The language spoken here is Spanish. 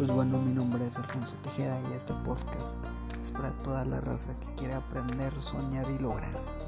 Pues bueno, mi nombre es Alfonso Tejeda y este podcast es para toda la raza que quiere aprender, soñar y lograr.